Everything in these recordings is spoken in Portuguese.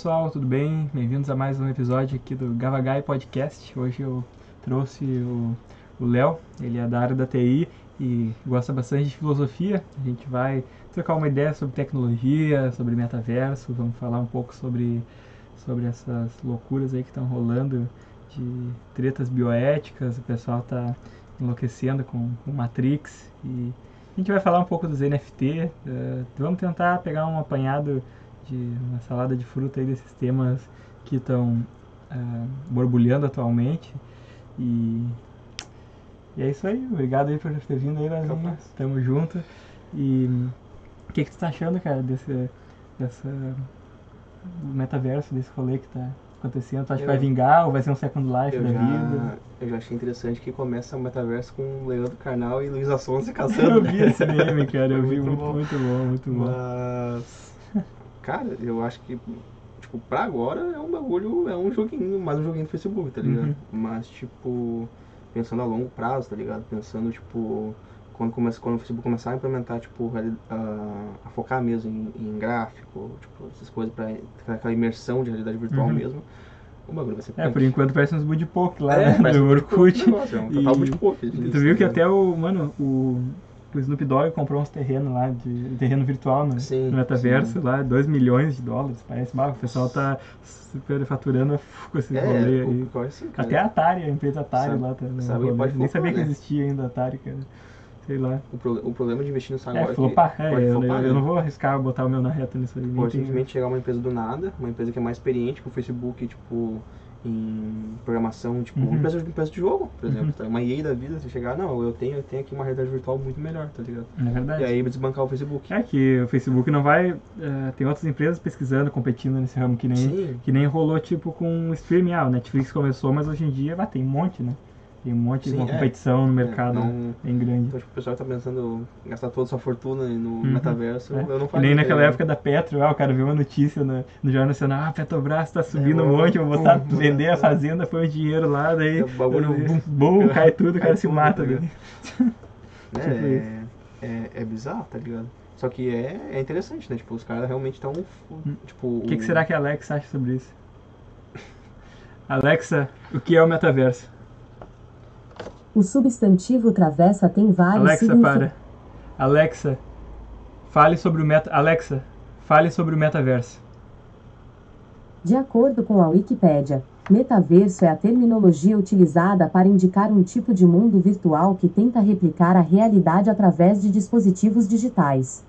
pessoal, tudo bem? Bem-vindos a mais um episódio aqui do Gavagai Podcast. Hoje eu trouxe o Léo, ele é da área da TI e gosta bastante de filosofia. A gente vai trocar uma ideia sobre tecnologia, sobre metaverso, vamos falar um pouco sobre, sobre essas loucuras aí que estão rolando de tretas bioéticas, o pessoal está enlouquecendo com, com Matrix e a gente vai falar um pouco dos NFT, uh, eh, vamos tentar pegar um apanhado de uma salada de fruta aí desses temas que estão uh, borbulhando atualmente. E, e, é isso aí. Obrigado aí por ter vindo aí, Lazinho. Tamo junto. E o que, que tu tá achando, cara, desse dessa, metaverso, desse rolê que tá acontecendo? Tu acha eu, que vai vingar ou vai ser um Second Life da já, vida? Eu já achei interessante que começa o metaverso com Leandro Carnal e Luiz Asson se casando. eu vi esse meme, cara. Eu vi muito, muito bom, muito bom. Muito bom. Mas Cara, eu acho que, tipo, pra agora é um bagulho, é um joguinho, mais um joguinho do Facebook, tá ligado? Uhum. Mas, tipo, pensando a longo prazo, tá ligado? Pensando, tipo, quando, começa, quando o Facebook começar a implementar, tipo, a, a focar mesmo em, em, gráfico, tipo, essas coisas pra, aquela imersão de realidade virtual uhum. mesmo, o bagulho vai ser É, por enquanto parece uns Budipok lá, é, né? Do Orkut. Negócio, é um total Budipok. Tu viu que até o, mano, o o Snoop Dogg comprou uns terrenos lá, de terreno virtual no, sim, no metaverso, sim. lá, 2 milhões de dólares, parece. Bah, o pessoal tá super faturando com esse é, rolê aí. Assim, Até a Atari, a empresa Atari sabe, lá tá sabe, pode Nem sabia né? que existia ainda a Atari, cara. Sei lá. O, pro, o problema de investir no agora é, flopar, é, é, eu, eu, eu, não vou arriscar botar o meu na reta nisso aí. Pode simplesmente chegar uma empresa do nada, uma empresa que é mais experiente, que o Facebook, tipo em programação, tipo, uhum. empresa, empresa de jogo, por exemplo, uhum. tá? uma EA da vida, você chegar, não, eu tenho, eu tenho aqui uma realidade virtual muito melhor, tá ligado? É verdade. E aí desbancar o Facebook. É que o Facebook não vai. Uh, tem outras empresas pesquisando, competindo nesse ramo que nem, que nem rolou tipo com o streaming. Ah, o Netflix começou, mas hoje em dia vai, tem um monte, né? Tem um monte Sim, de é. competição no mercado é, não, bem grande. Então, tipo, o pessoal tá pensando em gastar toda a sua fortuna no uhum. metaverso. É. Eu não faço. nem naquela época da Petro, ah, o cara viu uma notícia no, no Jornal Nacional, ah, Petrobras tá subindo é, um monte, vou botar, bum, vender a fazenda, põe o dinheiro lá, daí é, bagulho, bum, bum, cai tudo, o cara se mata. Tá é, tipo é, é, é bizarro, tá ligado? Só que é, é interessante, né? Tipo, os caras realmente estão. Hum. Tipo, o que, que será que a Alexa acha sobre isso? Alexa, o que é o metaverso? O substantivo travessa tem vários Alexa, para. Alexa, fale sobre o meta... Alexa, fale sobre o metaverso. De acordo com a Wikipédia, metaverso é a terminologia utilizada para indicar um tipo de mundo virtual que tenta replicar a realidade através de dispositivos digitais.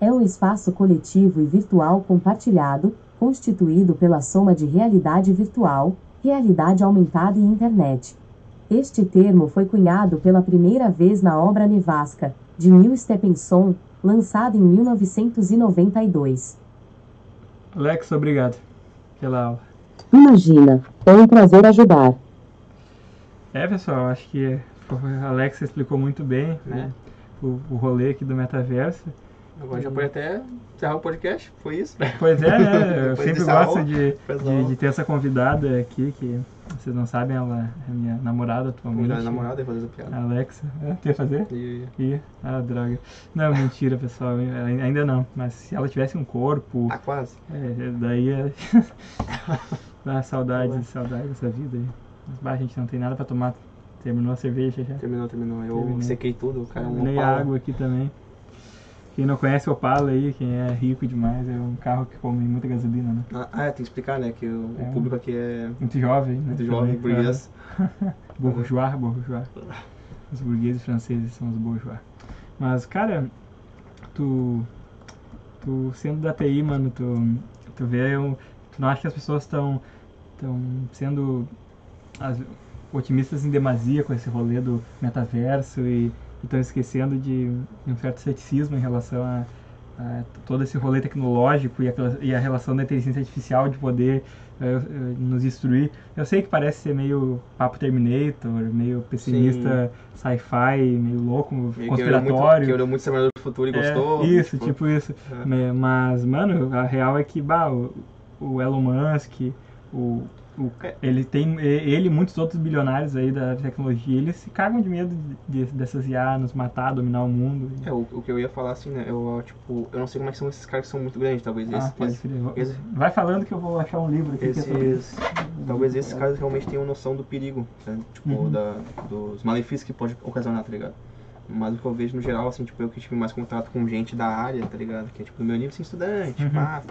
É um espaço coletivo e virtual compartilhado, constituído pela soma de realidade virtual, realidade aumentada e internet. Este termo foi cunhado pela primeira vez na obra Nevasca, de Neil Stephenson, lançada em 1992. Alex, obrigado pela aula. Imagina, é um prazer ajudar. É, pessoal, acho que a Alex explicou muito bem né, o, o rolê aqui do metaverso. Agora já pode até encerrar o podcast, foi isso? Pois é, né? Eu sempre gosto de, de, de, ter essa convidada aqui, que vocês não sabem, ela é minha namorada atualmente. Minha namorada, ia fazer essa piada. Alexa. É, ia fazer? Ia, ia. Ah, droga. Não, mentira, pessoal. Ainda não. Mas se ela tivesse um corpo... Ah, quase. É, daí é... ah, saudade, saudade dessa vida aí. Mas, bah, a gente não tem nada pra tomar. Terminou a cerveja já? Terminou, terminou. Eu Terminei. sequei tudo, cara é um água aqui também. Quem não conhece o Opala aí, quem é rico demais, é um carro que come muita gasolina, né? Ah, é, tem que explicar, né? Que o, é, público aqui é... Muito jovem, né? Muito jovem, burguês. bourgeois, bourgeois. Os burgueses franceses são os bourgeois. Mas, cara, tu... Tu sendo da TI, mano, tu, tu vê... Tu não acha que as pessoas estão estão sendo as, otimistas em demasia com esse rolê do metaverso e estão esquecendo de, de, um certo ceticismo em relação a, a todo esse rolê tecnológico e a, e a, relação da inteligência artificial de poder uh, nos destruir. Eu sei que parece ser meio papo Terminator, meio pessimista, sci-fi, meio louco, meio conspiratório. Que olhou muito, muito do Futuro e é, gostou. Isso, tipo, tipo isso. É. Mas, mano, a real é que, bah, o, o Elon Musk, o o ele tem e- ele e muitos outros bilionários aí da tecnologia, eles se cagam de medo de, dessas IA nos matar, dominar o mundo. É, o, o que eu ia falar assim, né? Eu, tipo, eu não sei como é que são esses caras que são muito grandes, talvez Ah, crer. esse- Vai falando que eu vou achar um livro aqui que é esses- talvez esses caras realmente tenham noção do perigo, né? Tipo, Uhum. da, dos malefícios que pode ocasionar, tá ligado? Mas o que eu vejo no geral, assim, tipo, eu que tive mais contato com gente da área, tá ligado? Que é tipo do meu nível, assim, estudante, Uhum. pá.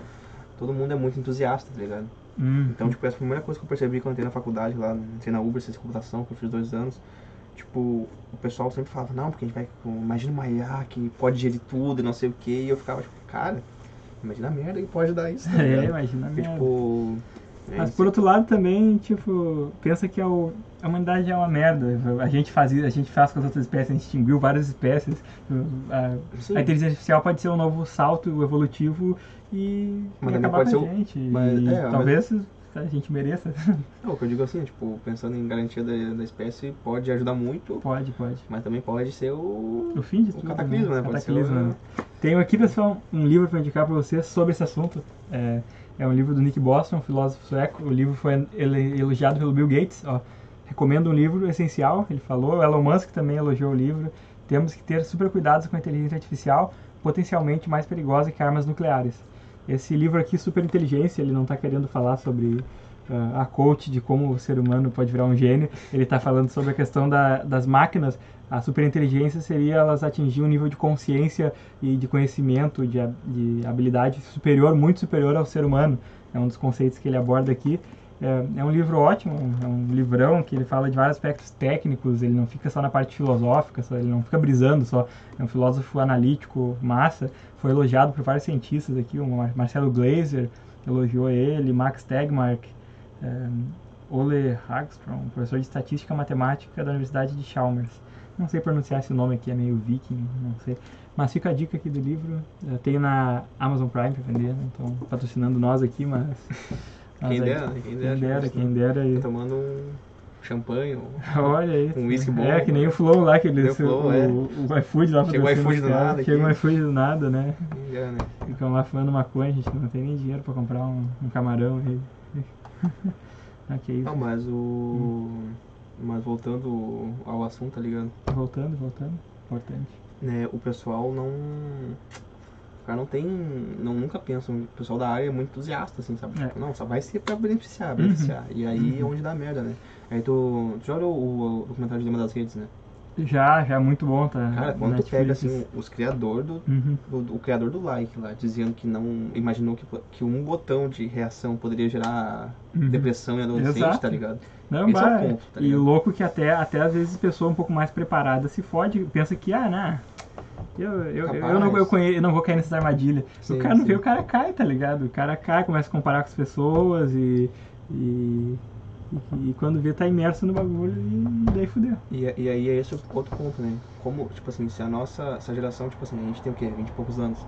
Todo mundo é muito entusiasta, tá ligado? Hum, Então, tipo, essa foi a primeira coisa que eu percebi quando eu entrei na faculdade lá, entrei na Uber, ciência computação, que eu fiz dois anos. Tipo, o pessoal sempre falava, não, porque a gente vai, imagina uma IA que pode gerir tudo e não sei o que, e eu ficava, tipo, cara, imagina a merda que pode dar isso, tá é, imagina Porque, mesmo. tipo... é Mas por outro lado também, tipo, pensa que é o- a humanidade é uma merda. A gente faz, a gente faz com as outras espécies, a gente extinguiu várias espécies. A, Sim. a inteligência artificial pode ser um novo salto evolutivo e, Mas e acabar pode com ser gente. mas- e é, mas- talvez a gente mereça. Não, o que eu digo assim, tipo, pensando em garantia da, da espécie, pode ajudar muito, pode, pode. mas também pode ser o... O fim de O tudo. cataclismo, né? Ser Cataclismo, o- né? Tenho aqui, pessoal, um livro para indicar para vocês sobre esse assunto. É, é um livro do Nick Bostrom, filósofo sueco. O livro foi elogiado pelo Bill Gates. Ó. Recomendo um livro essencial, ele falou. O Elon Musk também elogiou o livro. Temos que ter super cuidados com a inteligência artificial, potencialmente mais perigosa que armas nucleares. Esse livro aqui, Super Inteligência, ele não está querendo falar sobre ah, a coach de como o ser humano pode virar um gênio. Ele está falando sobre a questão da- das máquinas. A superinteligência seria elas atingir um nível de consciência e de conhecimento, de, de habilidade superior, muito superior ao ser humano. É um dos conceitos que ele aborda aqui. É, é um livro ótimo, é um livrão que ele fala de vários aspectos técnicos, ele não fica só na parte filosófica, só, ele não fica brisando só. É um filósofo analítico, massa. Foi elogiado por vários cientistas aqui, o Mar- Marcelo Glazer elogiou ele, Max Tegmark, é, Ole Hagström, professor de estatística matemática da Universidade de Chalmers. Não sei pronunciar esse nome aqui, é meio viking, não sei. Mas fica a dica aqui do livro. Eu tenho na Amazon Prime para vender, né? então patrocinando nós aqui, mas. mas Quem aí- dera, né? Quem dera. Quem dera, quem dera. E... Tá tomando um champanhe, ou... Olha aí. Um whisky bom. É, que nem o Flow lá, que eles, o Flow, o, é. o iFood lá Chegou o patrocina iFood do nada Chegou o aqui. iFood do nada, né? Dera, né? Ficam lá fumando maconha, a gente não tem nem dinheiro pra comprar um, um camarão aí. ok, Não, mas o... Mas voltando ao assunto, tá ligado? voltando, voltando. Importante. né, o pessoal não. O cara não tem. Não, nunca pensa. O pessoal da área é muito entusiasta, assim, sabe? É. Tipo, não, só vai ser pra beneficiar, beneficiar. E aí é onde dá merda, né? Aí tu. Tu já olhou o, documentário de Lema das Redes, né? Já, já muito bom, tá? Cara, quando tu pega Netflix. assim, os criadores do, Uhum. do- o criador do like lá, dizendo que não imaginou que, que um botão de reação poderia gerar Uhum. depressão em adolescente, Exato. tá ligado? Não, Esse é o ponto, tá e ligado? o louco que até, até às vezes a pessoa um pouco mais preparada se fode, pensa que, ah, não, eu, eu, eu, não, eu, Capaz. conhe- eu não vou cair nessas armadilhas. Sim, o cara não vê, o cara cai, tá ligado? O cara cai, começa a comparar com as pessoas e. e, e, quando vê tá imerso no bagulho e daí fudeu. E, e aí é esse outro ponto, né? Como, tipo assim, se a nossa essa geração, tipo assim, a gente tem o quê? 20 e poucos anos.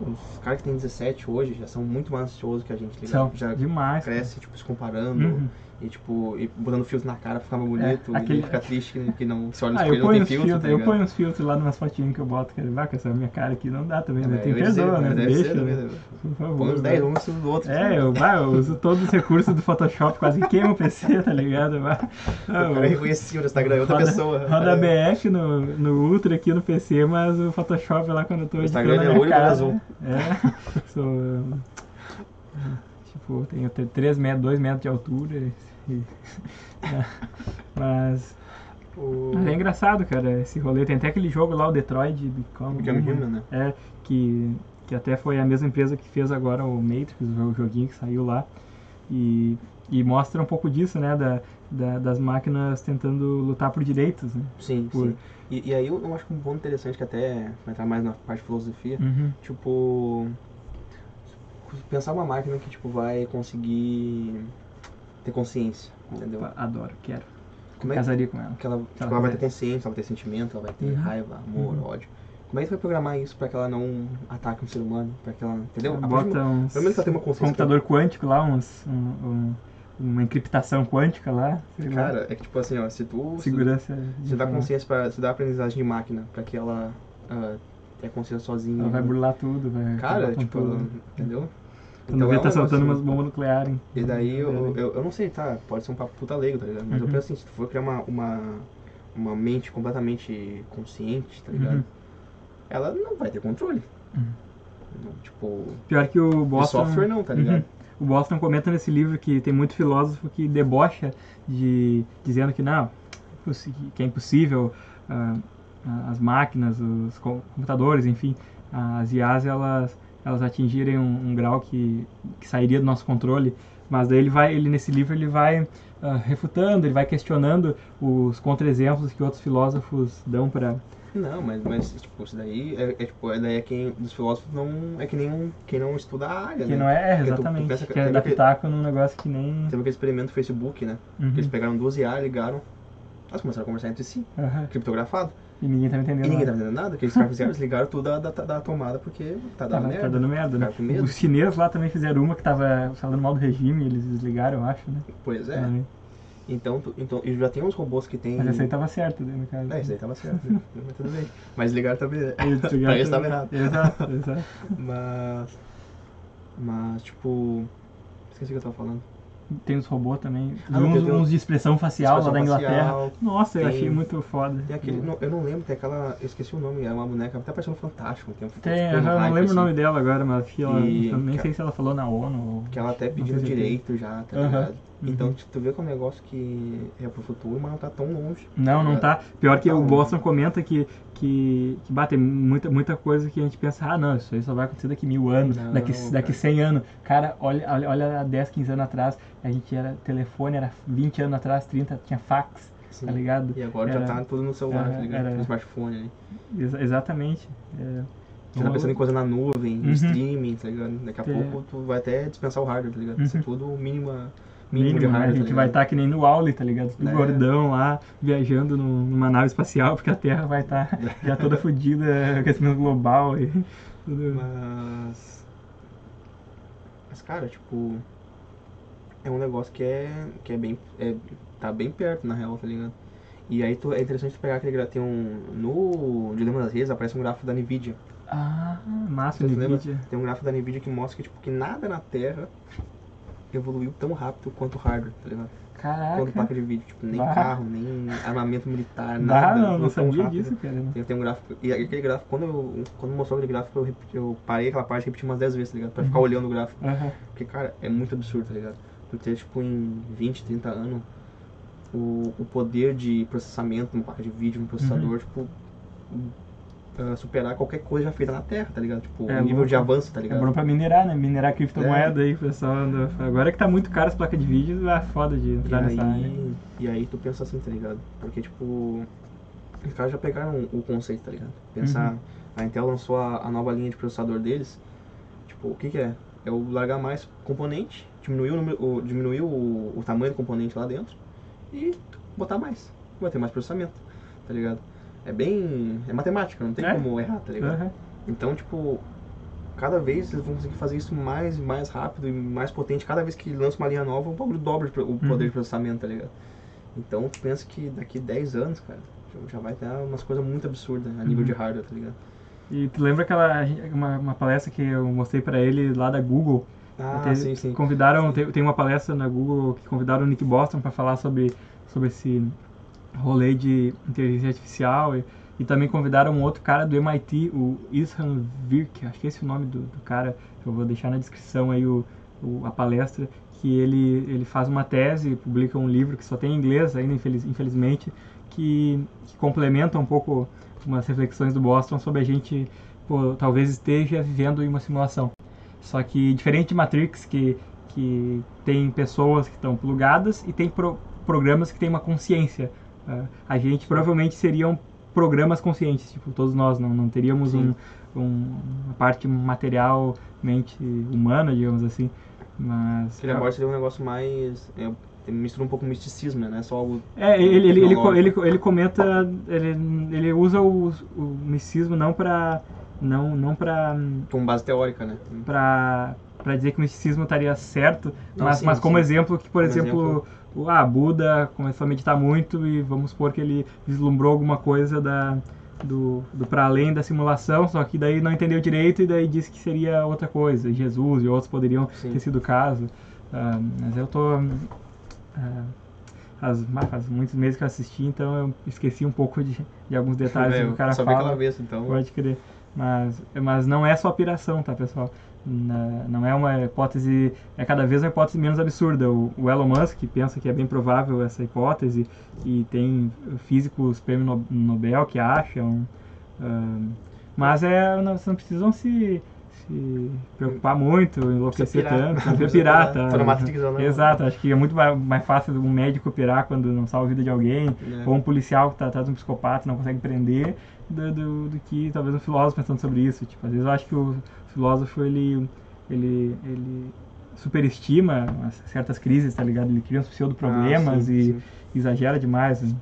Os caras que têm 17 hoje já são muito mais ansiosos que a gente, tá ligado? São já demais. cara. cresce, tipo, se comparando Uhum. E, tipo, e botando filtros na cara, ficar mais bonito. É, aquele- E fica triste que, que não se olha no Ah, espelho eu não tem uns filtro, filtros, tá eu ponho uns filtros lá nas fotinhas que eu boto, cara, vai com essa minha cara aqui não dá também, né? É, Tem eu perdoa, né? Deixa, ser, né? né? Por favor. Põe uns vai. 10 um em cima do outro. É, eu, vai, eu uso todos os recursos do Photoshop, quase queimo o PC, tá ligado? Vai. O cara é reconhecível no Instagram, é outra roda, pessoa. Roda É. BF no, no Ultra aqui no PC, mas o Photoshop lá quando eu tô O Instagram é olho cara, azul. É, sou... Tipo, tenho 3 metros, 2 metros de altura e... é, mas... O... Mas é engraçado, cara, esse rolê. Tem até aquele jogo lá, o Detroit Become, Become Human, Human, né? É, que, que até foi a mesma empresa que fez agora o Matrix, o joguinho que saiu lá. E, e mostra um pouco disso, né? Da, da- das máquinas tentando lutar por direitos, né? Sim, Por- sim. E, e aí eu, eu acho que um ponto interessante que até vai entrar mais na parte de filosofia, Uhum. tipo pensar uma máquina que tipo vai conseguir ter consciência, entendeu? Opa, Adoro, quero. Como é Casaria com ela. que ela, tipo, ela ela vai ter consciência, ela vai ter sentimento, ela vai ter Uhum. raiva, amor, Uhum. ódio. Como é que tu vai programar isso pra que ela não ataque um ser humano, para que ela, entendeu? Partir Bota uns pelo menos que ela tenha uma consciência. computador quântico lá, uns, um- um- uma encriptação quântica lá. sei lá. Cara, é que tipo assim, ó, se tu se, segurança. se dá consciência para se dá aprendizagem de máquina pra que ela ah, tenha consciência sozinha. Ela vai burlar tudo, vai. Cara, tipo, tudo. entendeu? Quando Então vê é um tá soltando umas bombas nucleares. E daí eu, É. eu, eu não sei, tá? Pode ser um papo puta leigo, tá ligado? Mas eu Uhum. penso assim, se tu for criar uma, uma, uma mente completamente consciente, tá ligado? Uhum. Ela não vai ter controle. Uhum. Tipo, Pior que o Boston. software não, tá ligado? Uhum. O Boston comenta nesse livro que tem muito filósofo que debocha de dizendo que não, que é impossível ah, as máquinas, os co- computadores, enfim, as IAs elas elas atingirem um, um grau que, que sairia do nosso controle. Mas daí ele vai, ele nesse livro ele vai ah, refutando, ele vai questionando os contra-exemplos que outros filósofos dão para Não, mas, mas tipo, isso daí é, é, tipo, é daí é quem dos filósofos não é que nem um, quem não estuda a área, que né? não é, é, Porque tu- tu exatamente, pensa que- é dar aquele- pitaco num negócio que nem Teve aquele experimento do Facebook, né? Uhum. Que eles pegaram duas IA, ligaram, elas começaram a conversar entre si, Aham. criptografado. E ninguém tá me entendendo. E ninguém nada. tá entendendo nada, que eles caras fizeram, eles ligaram tudo da, da, da tomada porque tá dando Tava- merda. Tá dando merda, né? Medo. Os chineses lá também fizeram uma que tava falando mal do regime, eles desligaram, eu acho, né? Pois é. Também. Então, tu- então, e já tem uns robôs que tem. Mas essa aí tava certa, né, no caso. É, isso aí tava certo, né? Mas tudo bem. Mas ligaram também. né? Pra desligaram eles tava também. errado. Exato, exato. Mas. Mas, tipo. Esqueci o que eu tava falando. Tem uns robôs também. Ah, não, uns, uns de expressão facial Expressão lá da Inglaterra. facial, Nossa, eu tem- achei muito foda. Tem aquele. não, eu não lembro, tem aquela. Eu esqueci o nome, é uma boneca, até parecendo fantástico. Tem, um- Tem, eu não hype, lembro assim, o nome dela agora, mas que ela, E- eu nem que- sei se ela falou na ONU. Que ela até se direito já, tá ligado? Então, Uhum. tu vê que é um negócio que é pro futuro, mas não tá tão longe. Não, não ligado? tá. Pior que Tá o longe. Boston comenta que, que, que bate muita, muita coisa que a gente pensa, ah não, isso aí só vai acontecer daqui mil anos, Não, daqui, cara. daqui 100 anos. Cara, olha, olha, há 10, 15 anos atrás, a gente era telefone, era 20 anos atrás, 30, tinha fax, Sim. tá ligado? E agora Era- já tá tudo no celular, era- tá ligado? era- No smartphone ali. Exa- exatamente. É, Você tá pensando em coisa na nuvem, no Uhum. streaming, tá ligado? Daqui a É. pouco tu vai até dispensar o hardware, tá ligado? Vai ser Uhum. tudo mínima, mínimo, mínimo, né? hardware, A gente tá vai estar que nem no Wally, tá ligado? Tudo É. gordão lá, viajando num- numa nave espacial, porque a Terra vai estar já toda fodida, aquecimento global e tudo. Mas. Mas, cara, tipo. É um negócio que é. que é bem. É, tá bem perto, na real, tá ligado? E aí tu, é interessante pegar aquele gráfico. Tem um. No Dilema das Redes aparece um gráfico da Nvidia. Ah, massa, Você lembra? Nvidia. Tem um gráfico da Nvidia que mostra que, tipo, que nada na Terra evoluiu tão rápido quanto o hardware, tá ligado? Caraca. Quanto placa de vídeo, tipo, nem Bah. carro, nem armamento militar, Ah, nada. não, não tão sabia rápido. disso, cara. né? Tem, tem um gráfico, e aquele gráfico, quando, eu, quando mostrou aquele gráfico, eu, repeti- eu parei aquela parte e repeti umas 10 vezes, tá ligado? Pra ficar Uhum. olhando o gráfico. Aham. Porque, cara, é muito absurdo, tá ligado? Tu ter, tipo, em 20, 30 anos, o, o poder de processamento numa placa de vídeo, num processador, Uhum. tipo, superar qualquer coisa já feita na Terra, tá ligado? Tipo, É o nível bom de avanço, tá É ligado? bom pra minerar, né? Minerar criptomoeda aí, pessoal. anda- Agora que tá muito caro as placas de vídeo, é foda de E entrar nessa área. aí, e aí tu pensa assim, tá ligado? Porque, tipo, os caras já pegaram o conceito, tá ligado? Pensar, Uhum. a Intel lançou a, a nova linha de processador deles, tipo, o que que é? É o largar mais componente, diminuir o, número, o, diminuir o, o tamanho do componente lá dentro e botar mais. Vai ter mais processamento, tá ligado? É bem... é matemática, não tem É. como errar, tá ligado? Aham. Então, tipo, cada vez eles vão conseguir fazer isso mais e mais rápido e mais potente. Cada vez que lança uma linha nova, o bagulho dobra o Uhum. poder de processamento, tá ligado? Então, tu pensa que daqui 10 anos, cara, já- vai ter umas coisas muito absurdas a nível Uhum. de hardware, tá ligado? E tu lembra aquela uma, uma palestra que eu mostrei pra ele lá da Google? Ah, sim, sim. Convidaram, tem, tem uma palestra na Google que convidaram o Nick Boston para falar sobre, sobre esse rolê de inteligência artificial e, e também convidaram um outro cara do MIT, o Ishan Virk, acho que esse é o nome do, do cara, eu vou deixar na descrição aí o, o- a palestra, que ele, ele faz uma tese, publica um livro que só tem em inglês ainda, infeliz, infelizmente, que, que complementa um pouco umas reflexões do Boston sobre a gente, pô, talvez esteja vivendo em uma simulação. Só que diferente de Matrix, que, que tem pessoas que estão plugadas e tem pro- programas que têm uma consciência. Ah, a gente provavelmente seriam programas conscientes, tipo, todos nós não, não teríamos um, um- uma parte materialmente humana, digamos assim. Mas. Ele agora seria um negócio mais. É, mistura um pouco o misticismo, né? É só algo. É, ele, ele, ele, ele, ele comenta, ele, ele usa o, o misticismo não para não, não para com base teórica, né? para para dizer que o misticismo estaria certo, Não, mas, sim, mas como sim. exemplo que, por Como exemplo, o ah, Buda começou a meditar muito e vamos supor que ele vislumbrou alguma coisa da, do, do para além da simulação, só que daí não entendeu direito e daí disse que seria outra coisa, Jesus e outros poderiam Sim. ter sido o caso. Ah, mas eu tô. ah, faz, faz muitos meses que eu assisti, então eu esqueci um pouco de, de alguns detalhes É, que o cara fala. vez, então. Pode crer. Mas, mas não é só piração, tá, pessoal? Na- não é uma hipótese. É cada vez uma hipótese menos absurda. O, o Elon Musk pensa que é bem provável essa hipótese, e tem físicos prêmio No- Nobel que acham. ah, mas é, não, vocês não precisam se, se preocupar muito, enlouquecer tanto, não pirar, pirar. tá? Não. Exato, acho que é muito mais, mais fácil um médico pirar quando não salva a vida de alguém, É. ou um policial que está atrás de um psicopata e não consegue prender, do, do, do que talvez um filósofo pensando sobre isso. Tipo, às vezes eu acho que o filósofo ele, ele, ele superestima as- certas crises, tá ligado? Ele cria uns pseudo-problemas Ah, sim, e sim. exagera demais. né?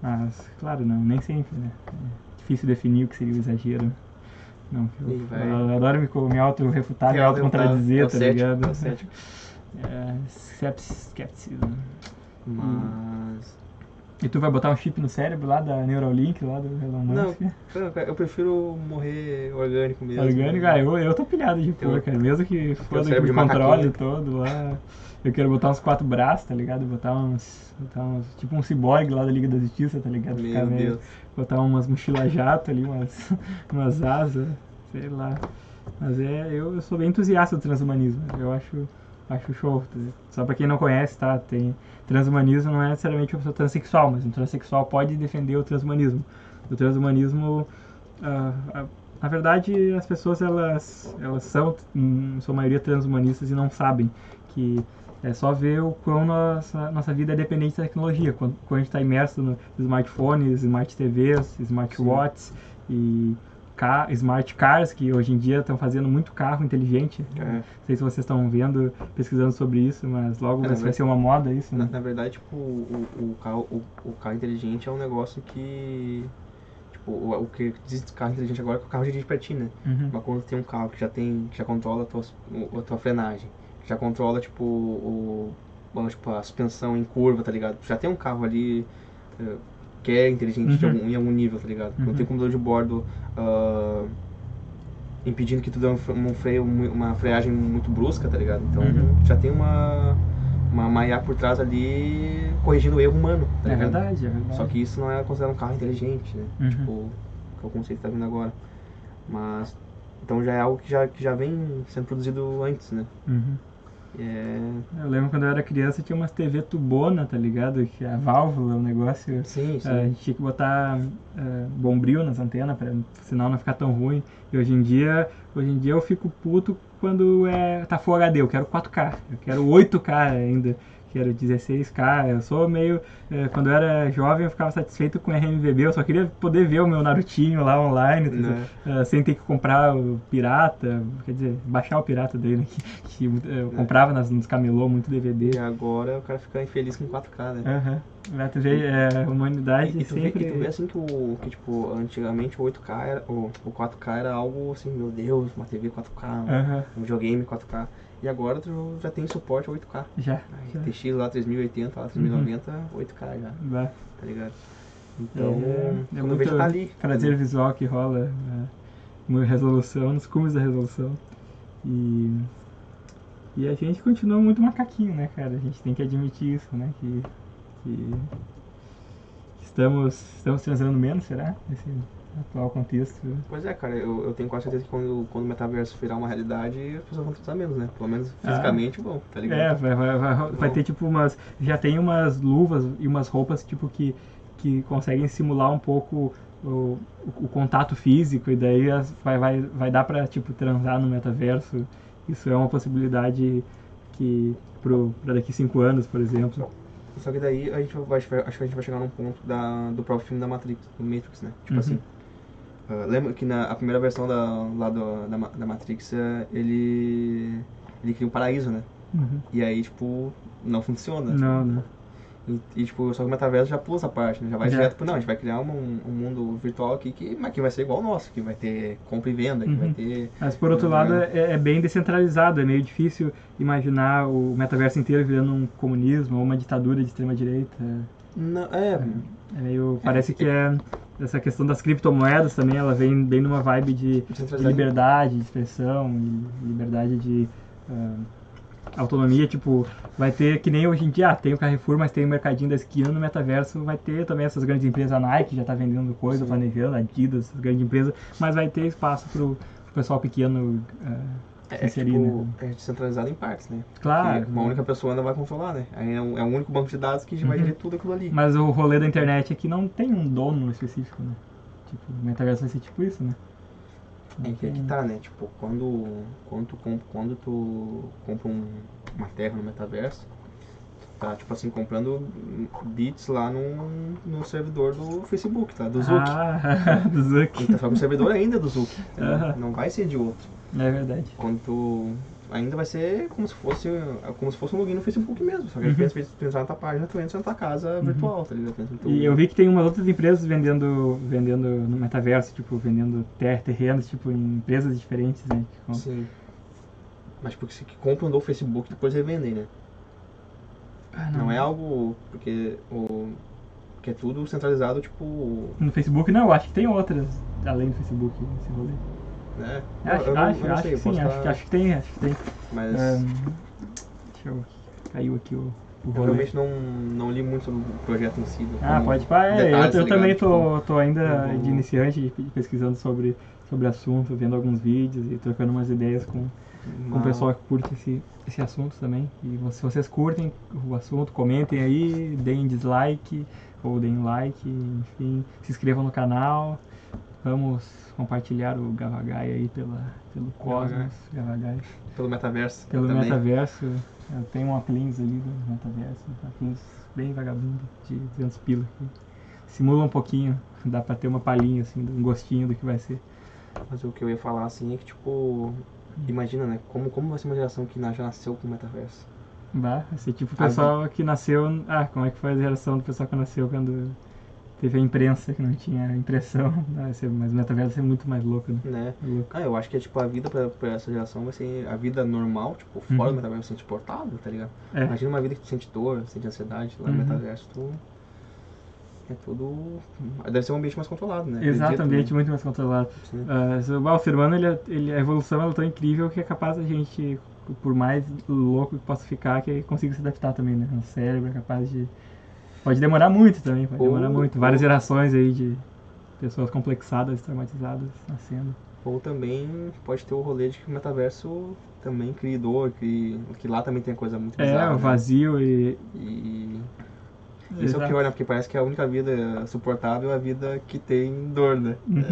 Mas, claro, não, nem sempre, né? É difícil definir o que seria o exagero. Não, eu, vai. eu adoro me, me auto-refutar, me É, auto-contradizer, tá cético, ligado? é o cético. É, skepticism. Mas. E tu vai botar um chip no cérebro lá da Neuralink, lá do Elon Não, Musk? eu, eu prefiro morrer orgânico mesmo. Orgânico, ah, eu, eu tô pilhado de pôr, Eu- cara. Mesmo que foda que controle macaquinho. todo lá. Eu quero botar uns quatro braços, tá ligado? Botar uns. Botar uns. Tipo um ciborgue lá da Liga da Justiça, tá ligado? Ficar Meu meio- Deus. Botar umas mochilas jato ali, umas, umas asas, sei lá. Mas é, eu, eu sou bem entusiasta do transhumanismo. Eu acho, acho show. tá? Só pra quem não conhece, tá? Tem, transhumanismo não é necessariamente uma pessoa transexual, mas um transexual pode defender o transhumanismo. O transhumanismo, ah, ah, na verdade, as pessoas elas, elas são, em sua maioria, transhumanistas e não sabem que é só ver o quão nossa, nossa vida é dependente da tecnologia. Quando, quando a gente está imerso nos smartphones, smart TVs, smartwatches e ca smart cars, que hoje em dia estão fazendo muito carro inteligente. É. Não sei se vocês estão vendo, pesquisando sobre isso, mas logo É, vai, mas- ser uma moda isso, Na, né? na verdade, tipo, o, o, carro, o, o carro inteligente é um negócio que. Tipo, o, o que diz carro inteligente agora é que o carro dirige pra ti, né? Uhum. Mas quando tem um carro que já tem. que já controla a tua, a tua frenagem, já controla, tipo, o. tipo, a suspensão em curva, tá ligado? Já tem um carro ali eh, que é inteligente de Uhum. algum- em algum nível, tá ligado? Uhum. Quando tem um computador de bordo ah, impedindo que tu dê um, fre- um freio, uma freagem muito brusca, tá ligado? Então Uhum. já tem uma. Uma, uma IA por trás ali corrigindo o erro humano, tá É ligado? verdade, é verdade. Só que isso não é considerado um carro inteligente, né? Uhum. Tipo, que é o conceito que tá vindo agora. Mas, então já é algo que já, que já vem sendo produzido antes, né? Uhum. É... Eu lembro quando eu era criança tinha umas TV tubona, tá ligado? Que a válvula, o negócio. Sim, sim. eh, a gente tinha que botar eh, bombril nas antenas para sinal não ficar tão ruim. E hoje em dia, hoje em dia eu fico puto quando é tá Full HD, eu quero 4K, eu quero 8K ainda, quero 16K. Eu sou meio eh, quando eu era jovem eu ficava satisfeito com RMVB, eu só queria poder ver o meu Narutinho lá online, Né? Uh, sem ter que comprar o pirata, quer dizer, baixar o pirata dele, que, que uh, eu É. comprava nas, nos camelô muito DVD. E agora o cara fica infeliz com 4K, né? Aham. Lá tu vê, é, humanidade E, e tu vê, sempre... e tu vê assim que o que tipo, antigamente o 8K era, o, o 4K era algo assim, meu Deus, uma TV 4K, um, Aham, um videogame 4K. E agora tu já tem suporte a 8K. já. A já. RTX lá 3080, lá 3090, 8K já, Vai. tá ligado? Então, é, é muito já tá ali. prazer visual que rola, é, uma resolução, nos cumes da resolução. E, e a gente continua muito macaquinho, né, cara? A gente tem que admitir isso, né? Que, que estamos, estamos transando menos, será? Nesse atual contexto. Pois é, cara, eu, eu tenho quase certeza que quando, quando o metaverso virar uma realidade, as pessoas vão transar menos, né? Pelo menos fisicamente vão, tá ligado? É, vai, vai, vai, vai Bom. ter tipo umas. Já tem umas luvas e umas roupas tipo que, que conseguem simular um pouco o, o, contato físico e daí as- vai, vai, vai dar pra tipo transar no metaverso. Isso é uma possibilidade que pro, pra daqui cinco anos, por exemplo. Só que daí a gente vai, acho que a gente vai chegar num ponto da, do próprio filme da Matrix, do Matrix, né? Tipo Uhum. assim. Ah, lembra que na a primeira versão da, lá do, da, da Matrix, eh, ele. ele cria um paraíso, né? Uhum. E aí, tipo, não funciona. Não, não. E, e, tipo, só que o metaverso já pula essa parte, né? Já vai Já. direto pro. Não, a gente vai criar um, um mundo virtual aqui que, mas que vai ser igual ao nosso, que vai ter compra e venda, que Uhum. vai ter. Mas por outro Uhum. lado é, é bem descentralizado, é meio difícil imaginar o metaverso inteiro virando um comunismo ou uma ditadura de extrema direita. Não, é, É meio. Parece que é. Essa questão das criptomoedas também, ela vem bem numa vibe de, de liberdade de expressão, e liberdade de ah, autonomia, tipo, vai ter que nem hoje em dia, ah, tem o Carrefour, mas tem o Mercadinho da esquina, no metaverso vai ter também essas grandes empresas, a Nike já tá vendendo coisa, Sim. planejando, Adidas, essas grandes empresas, mas vai ter espaço pro, pro pessoal pequeno se É, inserir, tipo, né? é descentralizado em partes, né? Claro. Que uma única pessoa não vai controlar, né? Aí é, um, é o único banco de dados que vai Uhum. gerir tudo aquilo ali. Mas o rolê da internet é que não tem um dono específico, né? Tipo, o metaverso vai ser tipo isso, né? É que aqui tá, né? Tipo, quando, quando, tu, comp- quando tu compra um- uma terra no metaverso, tu tá, tipo assim, comprando bits lá no, no servidor do Facebook, tá? Do Zuck. Ah, do Zuck. Então, só que o servidor ainda é do Zuck. entendeu? Aham. Não vai ser de outro. É verdade. Quando tu... Ainda vai ser como se fosse, como se fosse um login no Facebook mesmo. Só que Uhum. uhum. pensa, tu entrar na tua página, tu entra na tua casa virtual, tá ligado? E eu vi que tem umas outras empresas vendendo, vendendo no metaverso, tipo, vendendo ter, terrenos, tipo, em empresas diferentes, né? que com- Sim. Mas porque se que compram do Facebook depois revendem, né? Ah, Não é algo. Porque o. Que é tudo centralizado, tipo. No Facebook não, eu acho que tem outras, além do Facebook, esse rolê. Né? Acho, eu não, acho, eu não acho sei, que eu sim, acho, que- acho que tem, acho que tem. Mas Ahn, deixa eu... Caiu aqui o, eu realmente não, não li muito sobre o projeto em si. Ah, pode pá, é, eu, eu tá também tô, tô ainda Tipo, de iniciante, pesquisando sobre, sobre assunto, vendo alguns vídeos e trocando umas ideias com, com o pessoal que curte esse, esse assunto também. E se vocês curtem o assunto, comentem aí, deem dislike ou deem like, enfim, se inscrevam no canal. Vamos compartilhar o Gavagai aí pela, pelo Cosmos, Gavagai, Pelo metaverso. pelo metaverso. Eu tenho um apelindo ali do metaverso, um apelindo bem vagabundo, de 200 pila. que Simula um pouquinho, dá pra ter uma palhinha, assim, um gostinho do que vai ser. Mas o que eu ia falar assim é que, tipo. Imagina, né? Como, como vai ser uma geração que já nasceu com o metaverso? Bah, vai ser tipo o Ah, pessoal que nasceu. Ah, como é que foi a geração do pessoal que nasceu quando teve a imprensa, que não tinha impressão. Ser- mas o metaverso vai ser muito mais louco, né? Né? Louco. Ah, eu acho que é tipo a vida pra, pra essa geração vai ser a vida normal, tipo, fora Uhum. do metaverso, sente portado, tá ligado? É. Imagina uma vida que tu sente dor, sente ansiedade, lá Uhum. no metaverso tu. É tudo. Deve ser um ambiente mais controlado, né? Exato, Acredito, ambiente né? muito mais controlado. Bah, o ser humano, ele, é- ele- a evolução é tão incrível que é capaz da gente, por mais louco que possa ficar, que consiga se adaptar também, né? O cérebro é capaz de. Pode demorar muito também, pode Ou- demorar muito. Várias gerações aí de pessoas complexadas, traumatizadas nascendo. Ou também pode ter o rolê de que o metaverso também cria dor, que, que lá também tem coisa muito É, bizarra. o né? vazio e. E. Isso é o pior, né? Porque parece que a única vida suportável é a vida que tem dor, né? Uhum.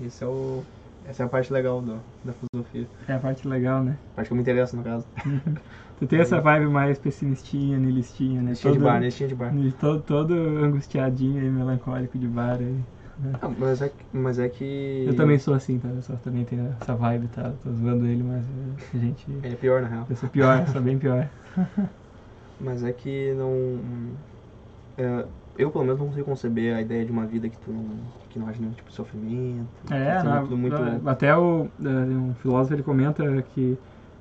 É, isso é o. Essa é a parte legal do, da filosofia. É a parte legal, né? A parte que eu me interessa, no caso. Tu tem essa vibe mais pessimistinha, nihilistinha, né? Listinha de Todo- bar, né? Listinha de bar. Todo, todo angustiadinho e melancólico de bar aí. Ah, mas, é, que- mas é que. Eu também sou assim, tá? Eu só também tenho essa vibe, tá? Tô zoando ele, mas é, a gente. Ele é pior, na real. Eu sou pior, eu sou bem pior. Mas é que não. é, eu, pelo menos, não consigo conceber a ideia de uma vida que tu não, que não haja nenhum tipo de sofrimento. É, não, tudo muito. até o, é, um filósofo ele comenta que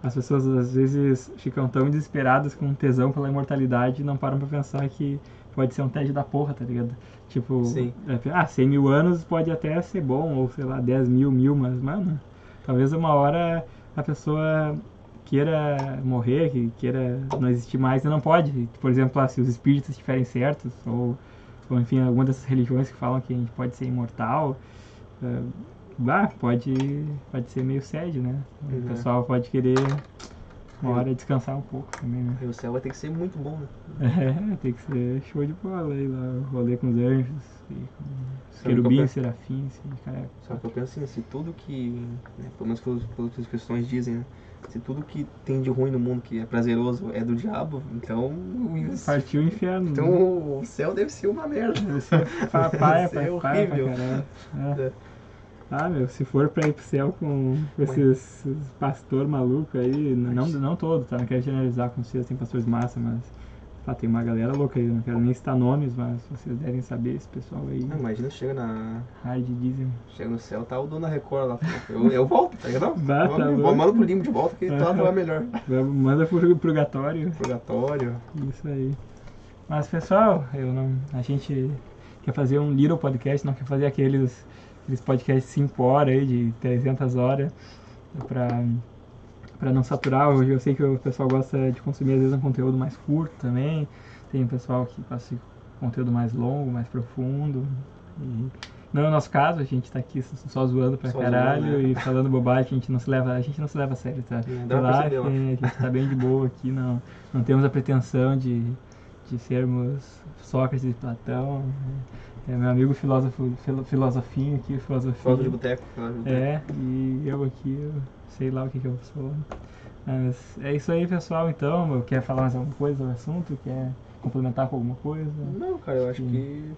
as pessoas às vezes ficam tão desesperadas com tesão pela imortalidade e não param pra pensar que pode ser um tédio da porra, tá ligado? Tipo, Sim. é, ah, 100 mil anos pode até ser bom, ou sei lá, 10 mil, mil, mas, mano, talvez uma hora a pessoa queira morrer, que queira não existir mais e não pode. Por exemplo, ah, se os espíritos estiverem certos, ou, ou enfim, alguma dessas religiões que falam que a gente pode ser imortal, ah, bah, pode, pode ser meio sede, né? O Uhum. pessoal pode querer uma hora descansar um pouco também, né? E o céu vai ter que ser muito bom, né? É, tem que ser show de bola aí lá, rolê com os anjos, e com os querubins, penso? serafins, e cara. Só que eu penso assim, se tudo que. Né, pelo menos pelos que os cristãos dizem, né? Se tudo que tem de ruim no mundo, que é prazeroso, é do diabo, então. Partiu o inferno. Então né? o céu deve ser uma merda. Pra horrível. caralho. É. É. Ah, meu, se for pra ir pro céu com esses, esses pastor maluco aí, não, não todo, tá? Não quero generalizar com vocês, tem pastores massa, mas ah, tem uma galera louca aí, eu não quero nem citar nomes, mas vocês devem saber esse pessoal aí, Ah, Imagina, chega na. hard dízimo. Chega no céu, tá o dono da Record lá. Eu, eu volto, tá ligado? Bah, tá Vamos- louco. Manda pro limbo de volta que lá vai melhor. Manda pro purgatório. Purgatório. Isso aí. Mas pessoal, eu não. A gente quer fazer um little podcast, não quer fazer aqueles, aqueles podcasts 5 horas aí, de 300 horas, pra, pra não saturar. Hoje eu sei que o pessoal gosta de consumir às vezes um conteúdo mais curto também. Tem um pessoal que de conteúdo mais longo, mais profundo. E não é o nosso caso, a gente tá aqui só zoando pra Só caralho zoando, né? e falando bobagem, a gente não se leva, a gente não se leva a sério, tá? Acho. a gente tá bem de boa aqui, não, não temos a pretensão de, de sermos Sócrates e Platão. É meu amigo filósofo, filo- filosofinho aqui, filosofinho. Foto de boteco. foto de boteco. É, e eu aqui, eu sei lá o que, que eu sou. Mas é isso aí, pessoal, então. Quer falar mais alguma coisa do assunto? Quer complementar com alguma coisa? Não, cara, eu acho Sim. que.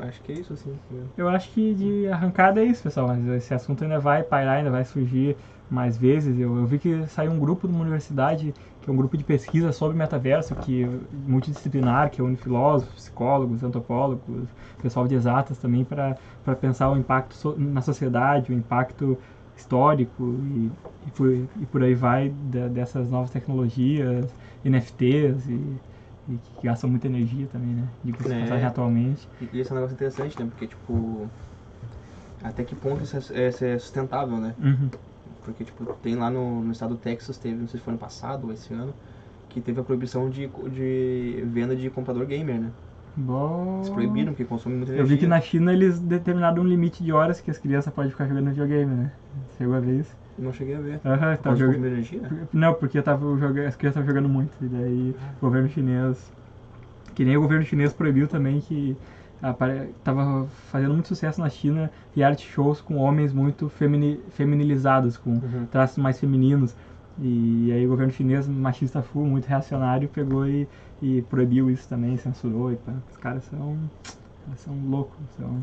Acho que é isso, assim. Eu acho que de arrancada é isso, pessoal. Mas esse assunto ainda vai pairar, ainda vai surgir mais vezes. Eu, eu vi que saiu um grupo de uma universidade, que é um grupo de pesquisa sobre metaverso, que multidisciplinar, que une filósofos, psicólogos, antropólogos, pessoal de exatas também, para pensar o impacto so- na sociedade, o impacto histórico e, e, por, e por aí vai da- dessas novas tecnologias, NFTs e, e que gastam muita energia também, né? De É. passagem atualmente. E e esse é um negócio interessante, né? Porque, tipo. Até que ponto isso é, isso é sustentável, né? Uhum. Porque, tipo, tem lá no, no estado do Texas, teve, não sei se foi ano passado ou esse ano, que teve a proibição de, de venda de computador gamer, né? Bom. Eles proibiram, porque consome muita Eu energia. vi que na China eles determinaram um limite de horas que as crianças podem ficar jogando videogame, né? Chegou a ver isso? Não cheguei a ver. Aham, causa do jogando. energia? Não, porque tava jogando, as crianças estavam jogando muito. E daí o governo chinês. Que nem o governo chinês proibiu também que apare- tava fazendo muito sucesso na China reality shows com homens muito femini, feminilizados, com Uhum. traços mais femininos. E aí o governo chinês, machista full, muito reacionário, pegou e, e proibiu isso também, censurou. E pá. Os caras são, são loucos, são...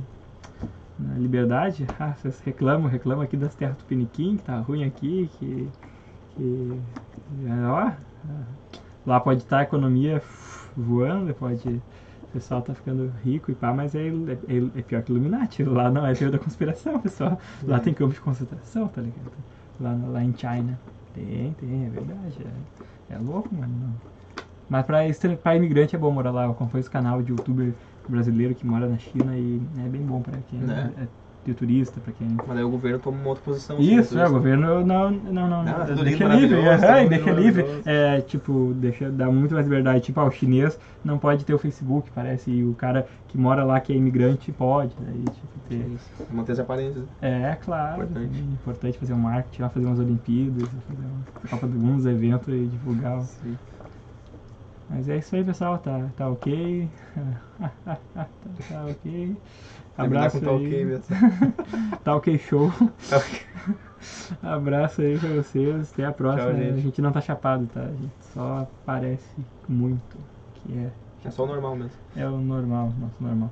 Na liberdade, ah, vocês reclamam, reclamam aqui das terras tupiniquim, que tá ruim aqui, que... que é, ó, lá pode estar a economia voando, pode... O pessoal tá ficando rico e pá, mas é, é, é pior que Illuminati. Lá não é teoria da conspiração, pessoal. Lá tem campo de concentração, tá ligado? Lá, lá em China. Tem, tem, é verdade. É, é louco, mano. Mas pra, pra imigrante é bom morar lá. Eu acompanho esse canal de youtuber brasileiro que mora na China e é bem bom pra quem Né? é, de turista, pra quem. Mas aí o governo toma uma outra posição. assim, Isso, né? é, o governo não, não, não, Não, tudo deixa livre, tudo deixa livre, é, tipo, deixa, dá muito mais liberdade, tipo, ah, o chinês não pode ter o Facebook, parece, e o cara que mora lá, que é imigrante, pode, daí, tipo, ter, Isso. Manter as aparências. é, claro, Importante. é importante fazer um marketing, lá fazer umas Olimpíadas, fazer uma Copa do Mundo, uns eventos e divulgar, Sim. Mas é isso aí, pessoal, tá, tá ok, tá, tá ok, abraço com aí, tá ok mesmo. tá ok show. Tá ok. Abraço aí pra vocês. Até a próxima. Tchau, gente. A gente não tá chapado, tá? A gente só parece muito que é, É só o normal mesmo. é o normal, nosso normal.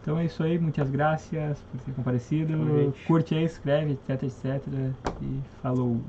Então é isso aí. Muitas graças por ter comparecido. Curte aí, escreve, etc, etc. E falou.